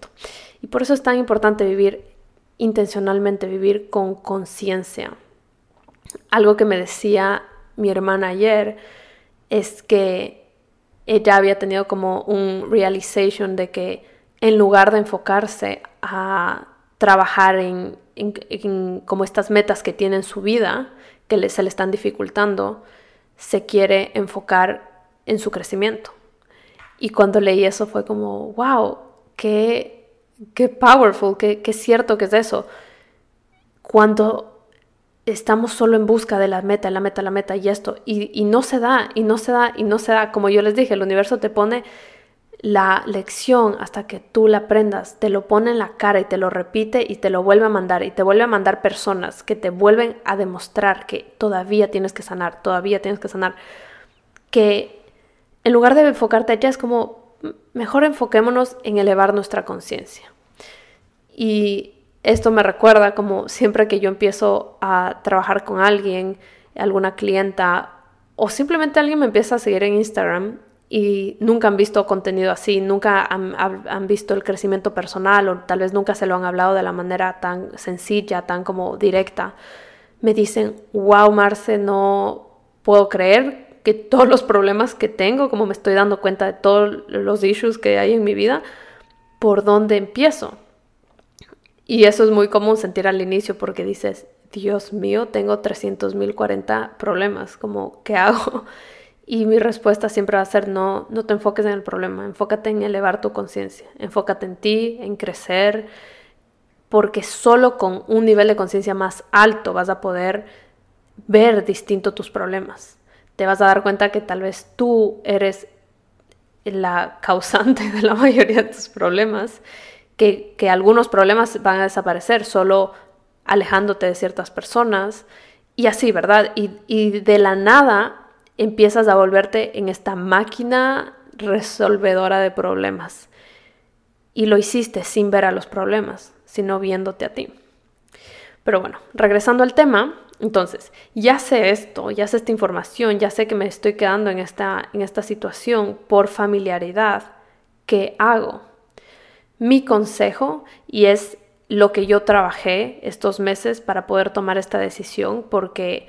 Y por eso es tan importante vivir intencionalmente, vivir con conciencia. Algo que me decía mi hermana ayer es que ella había tenido como un realization de que en lugar de enfocarse a trabajar en, como estas metas que tiene en su vida, que se le están dificultando, se quiere enfocar en su crecimiento. Y cuando leí eso fue como, wow, qué, qué powerful, qué, qué cierto que es eso. Cuando estamos solo en busca de la meta, la meta, la meta y esto, y, y no se da, y no se da, y no se da, como yo les dije, el universo te pone la lección hasta que tú la aprendas, te lo pone en la cara y te lo repite y te lo vuelve a mandar y te vuelve a mandar personas que te vuelven a demostrar que todavía tienes que sanar, todavía tienes que sanar, que en lugar de enfocarte allá es como, mejor enfoquémonos en elevar nuestra conciencia. Y esto me recuerda como siempre que yo empiezo a trabajar con alguien, alguna clienta, o simplemente alguien me empieza a seguir en Instagram y nunca han visto contenido así, nunca han, visto el crecimiento personal o tal vez nunca se lo han hablado de la manera tan sencilla, tan como directa, me dicen, wow Marce, no puedo creer que todos los problemas que tengo, como me estoy dando cuenta de todos los issues que hay en mi vida, ¿por dónde empiezo? Y eso es muy común sentir al inicio porque dices, Dios mío, tengo 300.040 problemas, como, ¿qué hago? Y mi respuesta siempre va a ser no, no te enfoques en el problema, enfócate en elevar tu conciencia, enfócate en ti, en crecer, porque solo con un nivel de conciencia más alto vas a poder ver distinto tus problemas. Te vas a dar cuenta que tal vez tú eres la causante de la mayoría de tus problemas, que, algunos problemas van a desaparecer solo alejándote de ciertas personas y así, ¿verdad? Y, y de la nada empiezas a volverte en esta máquina resolvedora de problemas. Y lo hiciste sin ver a los problemas, sino viéndote a ti. Pero bueno, regresando al tema, entonces, ya sé esto, ya sé esta información, ya sé que me estoy quedando en esta, en esta situación por familiaridad. ¿Qué hago? Mi consejo, y es lo que yo trabajé estos meses para poder tomar esta decisión, porque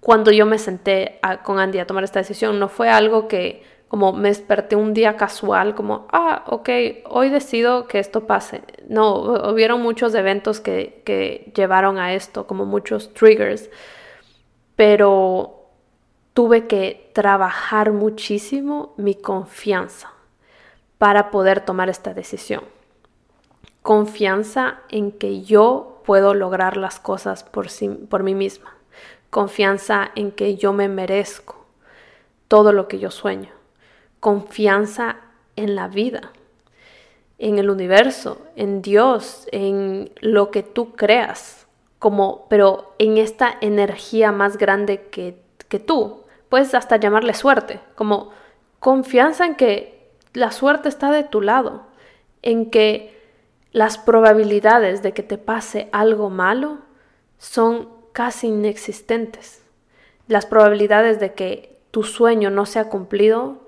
cuando yo me senté con Andy a tomar esta decisión. No fue algo que como me desperté un día casual, como, ah, ok, hoy decido que esto pase. No, hubieron muchos eventos que, que llevaron a esto, como muchos triggers, pero tuve que trabajar muchísimo mi confianza para poder tomar esta decisión. Confianza en que yo puedo lograr las cosas por, sí, por mí misma confianza en que yo me merezco todo lo que yo sueño, confianza en la vida, en el universo, en Dios, en lo que tú creas, como, pero en esta energía más grande que, que tú. Puedes hasta llamarle suerte, como confianza en que la suerte está de tu lado, en que las probabilidades de que te pase algo malo son casi inexistentes. Las probabilidades de que tu sueño no sea cumplido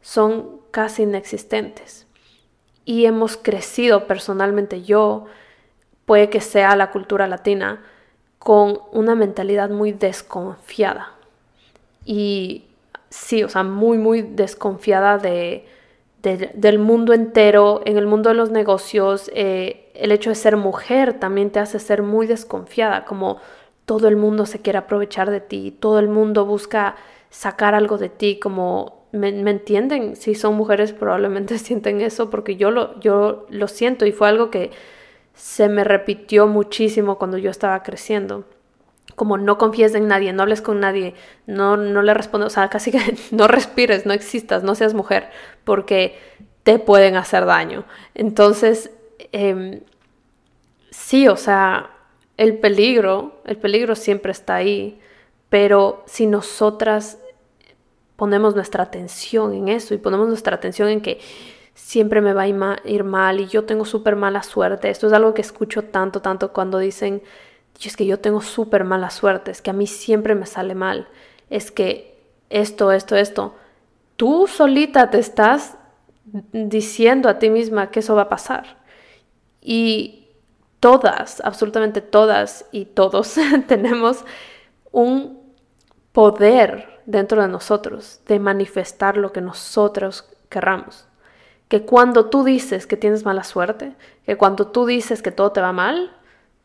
son casi inexistentes. Y hemos crecido personalmente yo, puede que sea la cultura latina, con una mentalidad muy desconfiada. Y sí, o sea, muy, muy desconfiada de, del mundo entero, en el mundo de los negocios. Eh, el hecho de ser mujer también te hace ser muy desconfiada, como todo el mundo se quiere aprovechar de ti, todo el mundo busca sacar algo de ti, como, ¿me, entienden? Si son mujeres probablemente sienten eso porque yo lo, yo lo siento y fue algo que se me repitió muchísimo cuando yo estaba creciendo. Como no confíes en nadie, no hables con nadie, no, no le respondas, o sea, casi que no respires, no existas, no seas mujer, porque te pueden hacer daño. Entonces, em, sí, o sea, el peligro, el peligro siempre está ahí, pero si nosotras ponemos nuestra atención en eso y ponemos nuestra atención en que siempre me va a ir mal y yo tengo súper mala suerte, esto es algo que escucho tanto, tanto cuando dicen, es que yo tengo súper mala suerte, es que a mí siempre me sale mal, es que esto, esto, esto, tú solita te estás diciendo a ti misma que eso va a pasar. Y todas, absolutamente todas y todos tenemos un poder dentro de nosotros de manifestar lo que nosotros querramos. que cuando tú dices que tienes mala suerte, que cuando tú dices que todo te va mal,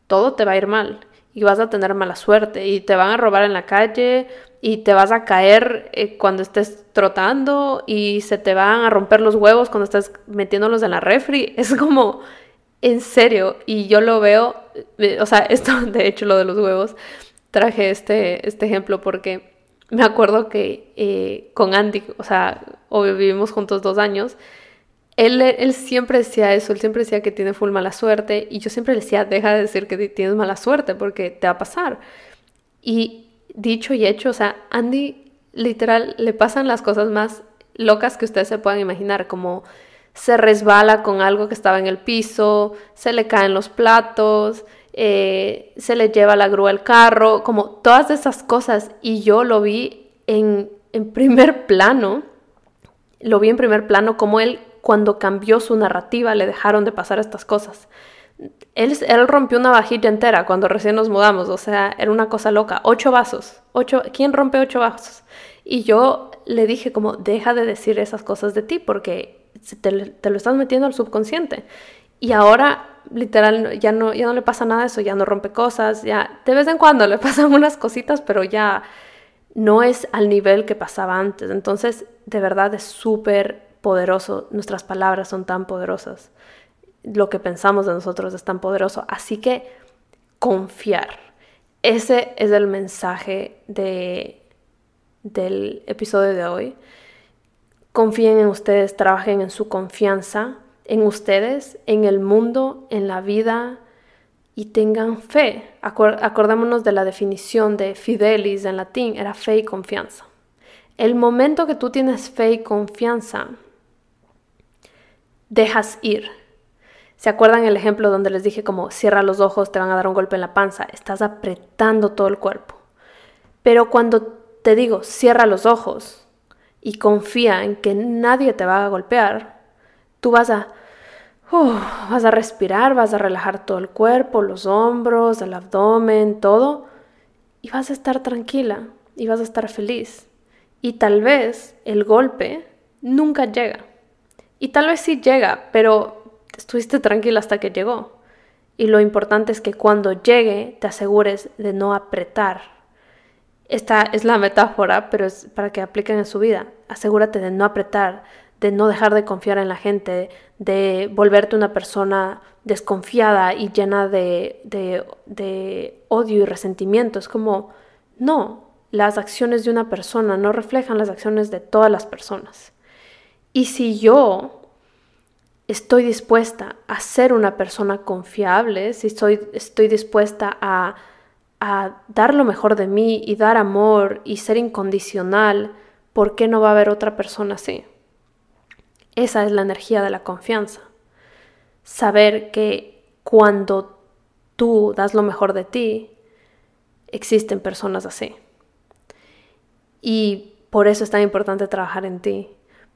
todo te va a ir mal y vas a tener mala suerte y te van a robar en la calle y te vas a caer eh, cuando estés trotando y se te van a romper los huevos cuando estés metiéndolos en la refri. Es como, en serio, y yo lo veo, eh, o sea, esto de hecho lo de los huevos, traje este, este ejemplo porque me acuerdo que eh, con Andy, o sea, vivimos juntos dos años, él, él, siempre decía eso, él siempre decía que tiene full mala suerte y yo siempre le decía, deja de decir que tienes mala suerte porque te va a pasar. Y dicho y hecho, o sea, Andy literal le pasan las cosas más locas que ustedes se puedan imaginar, como se resbala con algo que estaba en el piso, se le caen los platos, eh, se le lleva la grúa el carro, como todas esas cosas. Y yo lo vi en, en primer plano, lo vi en primer plano como él cuando cambió su narrativa le dejaron de pasar estas cosas. Él, rompió una vajilla entera cuando recién nos mudamos, o sea, era una cosa loca. Ocho vasos. Ocho, ¿Quién rompe ocho vasos? Y yo le dije como, deja de decir esas cosas de ti porque te, te, lo estás metiendo al subconsciente. Y ahora, literal, ya no, ya no le pasa nada de eso, ya no rompe cosas, ya de vez en cuando le pasan unas cositas, pero ya no es al nivel que pasaba antes. Entonces, de verdad es súper poderoso, nuestras palabras son tan poderosas, lo que pensamos de nosotros es tan poderoso. Así que confiar. Ese es el mensaje de, del episodio de hoy. Confíen en ustedes, trabajen en su confianza, en ustedes, en el mundo, en la vida y tengan fe. acordémonos de la definición de fidelis en latín, era fe y confianza. El momento que tú tienes fe y confianza, dejas ir. ¿Se acuerdan el ejemplo donde les dije como cierra los ojos, te van a dar un golpe en la panza? Estás apretando todo el cuerpo. Pero cuando te digo cierra los ojos y confía en que nadie te va a golpear, tú vas a vas a respirar, vas a relajar todo el cuerpo, los hombros, el abdomen, todo, y vas a estar tranquila y vas a estar feliz. Y tal vez el golpe nunca llega. Y tal vez sí llega, pero estuviste tranquila hasta que llegó. Y lo importante es que cuando llegue te asegures de no apretar. Esta es la metáfora, pero es para que apliquen en su vida. Asegúrate de no apretar, de no dejar de confiar en la gente, de volverte una persona desconfiada y llena de, de, odio y resentimiento. Es como, no, las acciones de una persona no reflejan las acciones de todas las personas. Y si yo estoy dispuesta a ser una persona confiable, si estoy, dispuesta a, a dar lo mejor de mí y dar amor y ser incondicional, ¿por qué no va a haber otra persona así? Esa es la energía de la confianza. Saber que cuando tú das lo mejor de ti, existen personas así. Y por eso es tan importante trabajar en ti,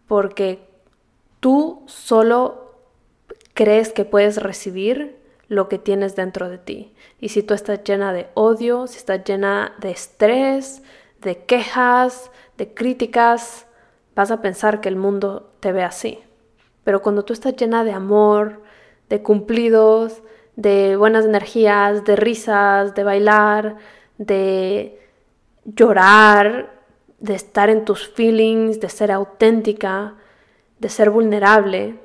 porque tú solo crees que puedes recibir lo que tienes dentro de ti. Y si tú estás llena de odio, si estás llena de estrés, de quejas, de críticas, vas a pensar que el mundo te ve así. Pero cuando tú estás llena de amor, de cumplidos, de buenas energías, de risas, de bailar, de llorar, de estar en tus feelings, de ser auténtica, de ser vulnerable,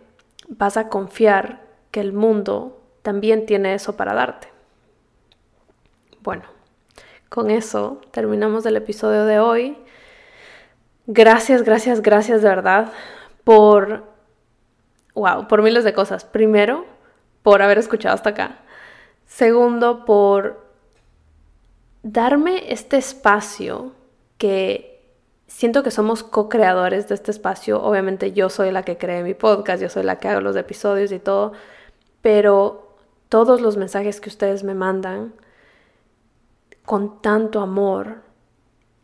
vas a confiar que el mundo también tiene eso para darte. Bueno, con eso terminamos el episodio de hoy. Gracias, gracias, gracias de verdad por, wow, por miles de cosas. Primero, por haber escuchado hasta acá. Segundo, por darme este espacio que siento que somos co-creadores de este espacio. Obviamente yo soy la que cree mi podcast, yo soy la que hago los episodios y todo, pero todos los mensajes que ustedes me mandan con tanto amor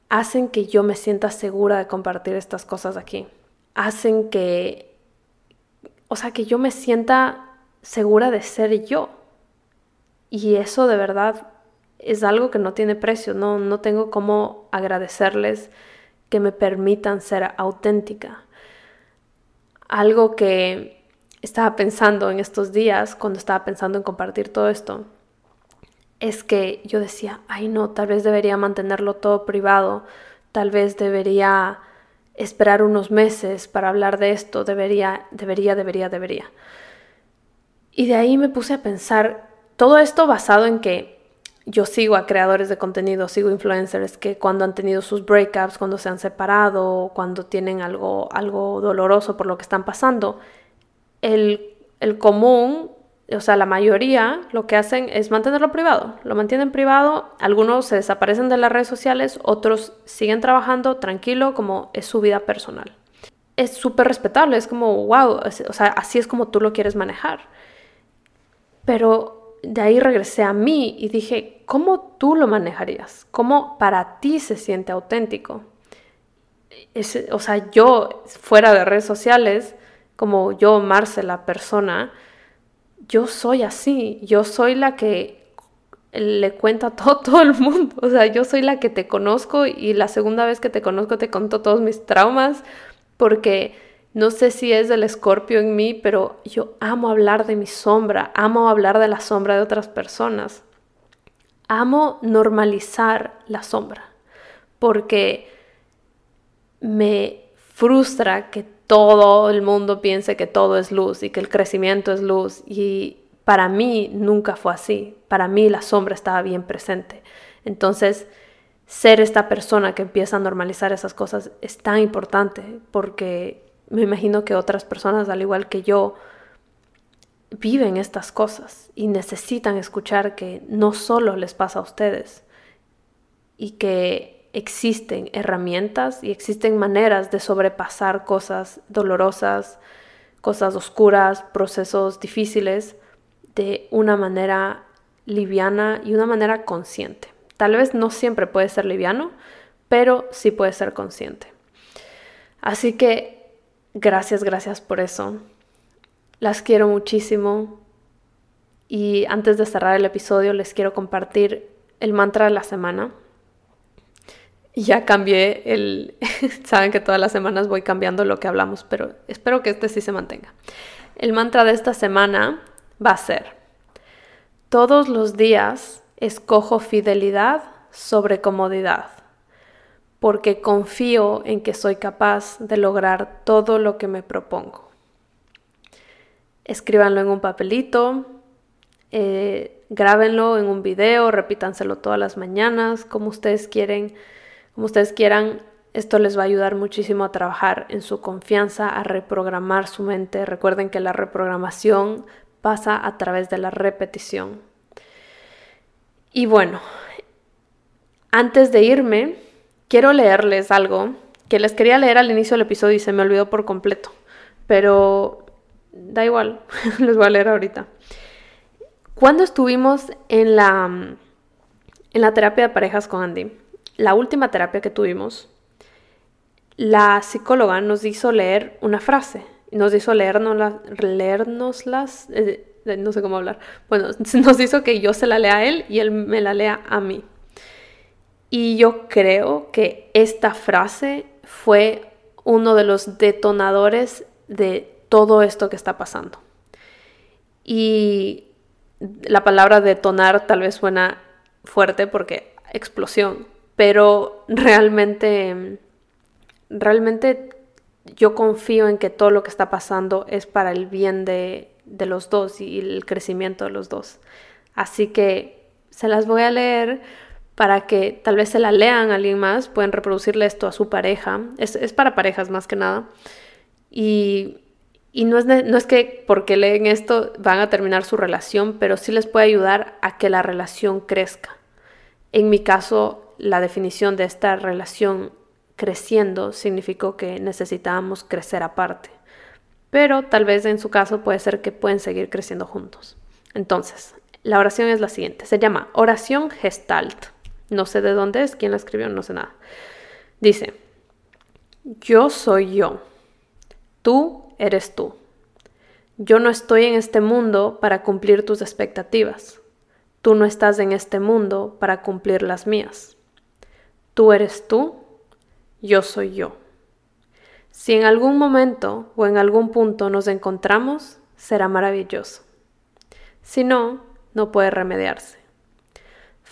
hacen que yo me sienta segura de compartir estas cosas aquí. Hacen que, o sea, que yo me sienta segura de ser yo. Y eso de verdad es algo que no tiene precio, no, no tengo cómo agradecerles que me permitan ser auténtica. algo que estaba pensando en estos días, cuando estaba pensando en compartir todo esto, es que yo decía, ay no, tal vez debería mantenerlo todo privado, tal vez debería esperar unos meses para hablar de esto, debería, debería, debería, debería. Y de ahí me puse a pensar, todo esto basado en que yo sigo a creadores de contenido, sigo influencers que cuando han tenido sus breakups, cuando se han separado, cuando tienen algo, algo doloroso por lo que están pasando, el, el común, o sea, la mayoría lo que hacen es mantenerlo privado. Lo mantienen privado, algunos se desaparecen de las redes sociales, otros siguen trabajando tranquilo como es su vida personal. Es súper respetable, es como, wow, o sea, así es como tú lo quieres manejar. Pero de ahí regresé a mí y dije, ¿cómo tú lo manejarías? ¿Cómo para ti se siente auténtico? o sea, yo fuera de redes sociales, como yo, Marce, la persona, yo soy así, yo soy la que le cuenta todo, todo el mundo, o sea, yo soy la que te conozco y la segunda vez que te conozco te conto todos mis traumas porque no sé si es del escorpio en mí, pero yo amo hablar de mi sombra, amo hablar de la sombra de otras personas. Amo normalizar la sombra, porque me frustra que todo el mundo piense que todo es luz y que el crecimiento es luz. Y para mí nunca fue así. Para mí la sombra estaba bien presente. Entonces, ser esta persona que empieza a normalizar esas cosas es tan importante porque me imagino que otras personas, al igual que yo, viven estas cosas y necesitan escuchar que no solo les pasa a ustedes y que existen herramientas y existen maneras de sobrepasar cosas dolorosas, cosas oscuras, procesos difíciles de una manera liviana y una manera consciente. Tal vez no siempre puede ser liviano, pero sí puede ser consciente. Así que Gracias, gracias por eso. Las quiero muchísimo. Y antes de cerrar el episodio les quiero compartir el mantra de la semana. Ya cambié el... Saben que todas las semanas voy cambiando lo que hablamos, pero espero que este sí se mantenga. El mantra de esta semana va a ser, todos los días escojo fidelidad sobre comodidad porque confío en que soy capaz de lograr todo lo que me propongo. Escríbanlo en un papelito, eh, grábenlo en un video, repítanselo todas las mañanas, como ustedes quieren, como ustedes quieran. Esto les va a ayudar muchísimo a trabajar en su confianza, a reprogramar su mente. Recuerden que la reprogramación pasa a través de la repetición. Y bueno, antes de irme, quiero leerles algo que les quería leer al inicio del episodio y se me olvidó por completo, pero da igual, les voy a leer ahorita. Cuando estuvimos en la, en la terapia de parejas con Andy, la última terapia que tuvimos, la psicóloga nos hizo leer una frase, nos hizo leernoslas, eh, no sé cómo hablar, bueno, nos hizo que yo se la lea a él y él me la lea a mí. Y yo creo que esta frase fue uno de los detonadores de todo esto que está pasando. Y la palabra detonar tal vez suena fuerte porque explosión, pero realmente, realmente yo confío en que todo lo que está pasando es para el bien de, de los dos y el crecimiento de los dos. Así que se las voy a leer para que tal vez se la lean a alguien más, pueden reproducirle esto a su pareja. Es, para parejas más que nada. Y, no, es, no es que porque leen esto van a terminar su relación, pero sí les puede ayudar a que la relación crezca. En mi caso, la definición de esta relación creciendo significó que necesitábamos crecer aparte. Pero tal vez en su caso puede ser que pueden seguir creciendo juntos. Entonces, la oración es la siguiente. Se llama oración gestalt. No sé de dónde es, quién la escribió, no sé nada. Dice, yo soy yo, tú eres tú. Yo no estoy en este mundo para cumplir tus expectativas. Tú no estás en este mundo para cumplir las mías. Tú eres tú, yo soy yo. Si en algún momento o en algún punto nos encontramos, será maravilloso. Si no, no puede remediarse.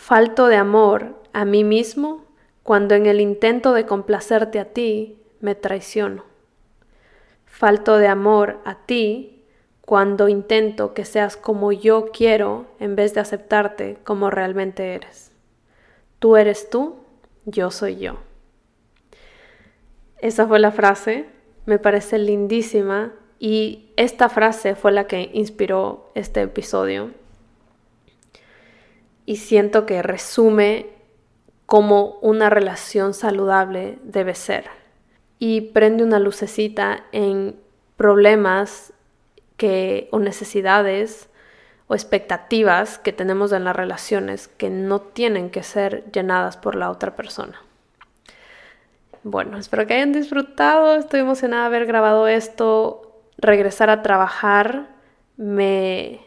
Falto de amor a mí mismo cuando en el intento de complacerte a ti me traiciono. Falto de amor a ti cuando intento que seas como yo quiero en vez de aceptarte como realmente eres. Tú eres tú, yo soy yo. Esa fue la frase, me parece lindísima y esta frase fue la que inspiró este episodio. Y siento que resume cómo una relación saludable debe ser. Y prende una lucecita en problemas que, o necesidades o expectativas que tenemos en las relaciones que no tienen que ser llenadas por la otra persona. Bueno, espero que hayan disfrutado. Estoy emocionada de haber grabado esto. Regresar a trabajar me,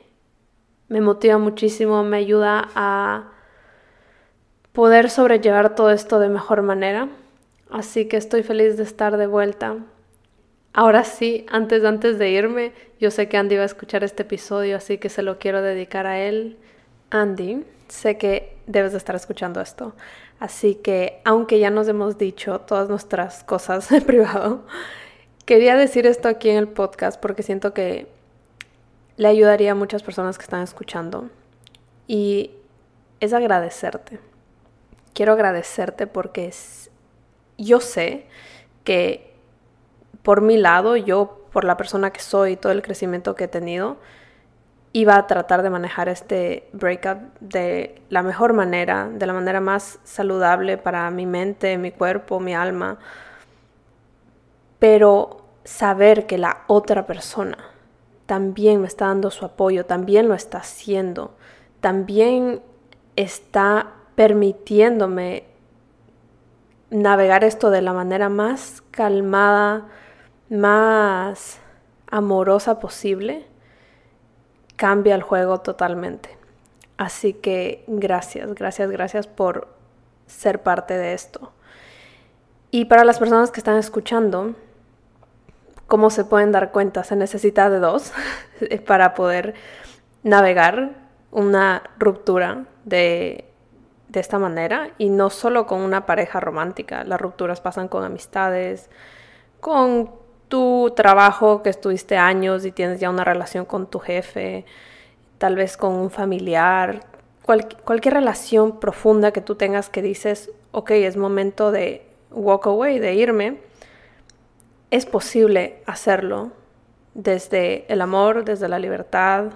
me motiva muchísimo, me ayuda a poder sobrellevar todo esto de mejor manera. Así que estoy feliz de estar de vuelta. Ahora sí, antes, antes de irme, yo sé que Andy va a escuchar este episodio, así que se lo quiero dedicar a él. Andy, sé que debes de estar escuchando esto. Así que, aunque ya nos hemos dicho todas nuestras cosas en privado, quería decir esto aquí en el podcast porque siento que le ayudaría a muchas personas que están escuchando. Y es agradecerte. Quiero agradecerte porque yo sé que por mi lado, yo, por la persona que soy, todo el crecimiento que he tenido, iba a tratar de manejar este breakup de la mejor manera, de la manera más saludable para mi mente, mi cuerpo, mi alma. Pero saber que la otra persona también me está dando su apoyo, también lo está haciendo, también está permitiéndome navegar esto de la manera más calmada, más amorosa posible cambia el juego totalmente. Así que gracias, gracias, gracias por ser parte de esto. Y para las personas que están escuchando, como se pueden dar cuenta, se necesita de dos para poder navegar una ruptura de, de esta manera. Y no solo con una pareja romántica. Las rupturas pasan con amistades, con tu trabajo que estuviste años y tienes ya una relación con tu jefe, tal vez con un familiar, cualquier relación profunda que tú tengas que dices, ok, es momento de walk away, de irme, es posible hacerlo desde el amor, desde la libertad,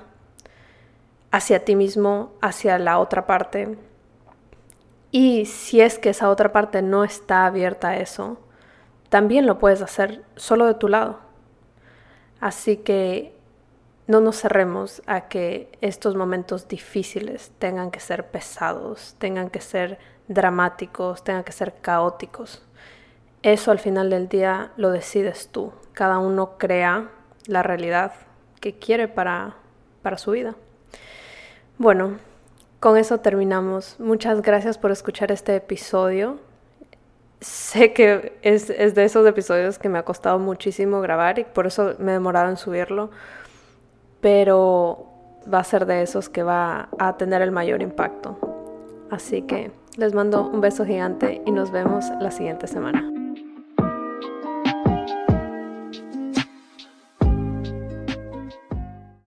hacia ti mismo, hacia la otra parte. Y si es que esa otra parte no está abierta a eso, también lo puedes hacer solo de tu lado. Así que no nos cerremos a que estos momentos difíciles tengan que ser pesados, tengan que ser dramáticos, tengan que ser caóticos. Eso al final del día lo decides tú. Cada uno crea la realidad que quiere para, para su vida. Bueno, con eso terminamos. Muchas gracias por escuchar este episodio sé que es, de esos episodios que me ha costado muchísimo grabar y por eso me he demorado en subirlo, pero va a ser de esos que va a tener el mayor impacto. Así que les mando un beso gigante y nos vemos la siguiente semana.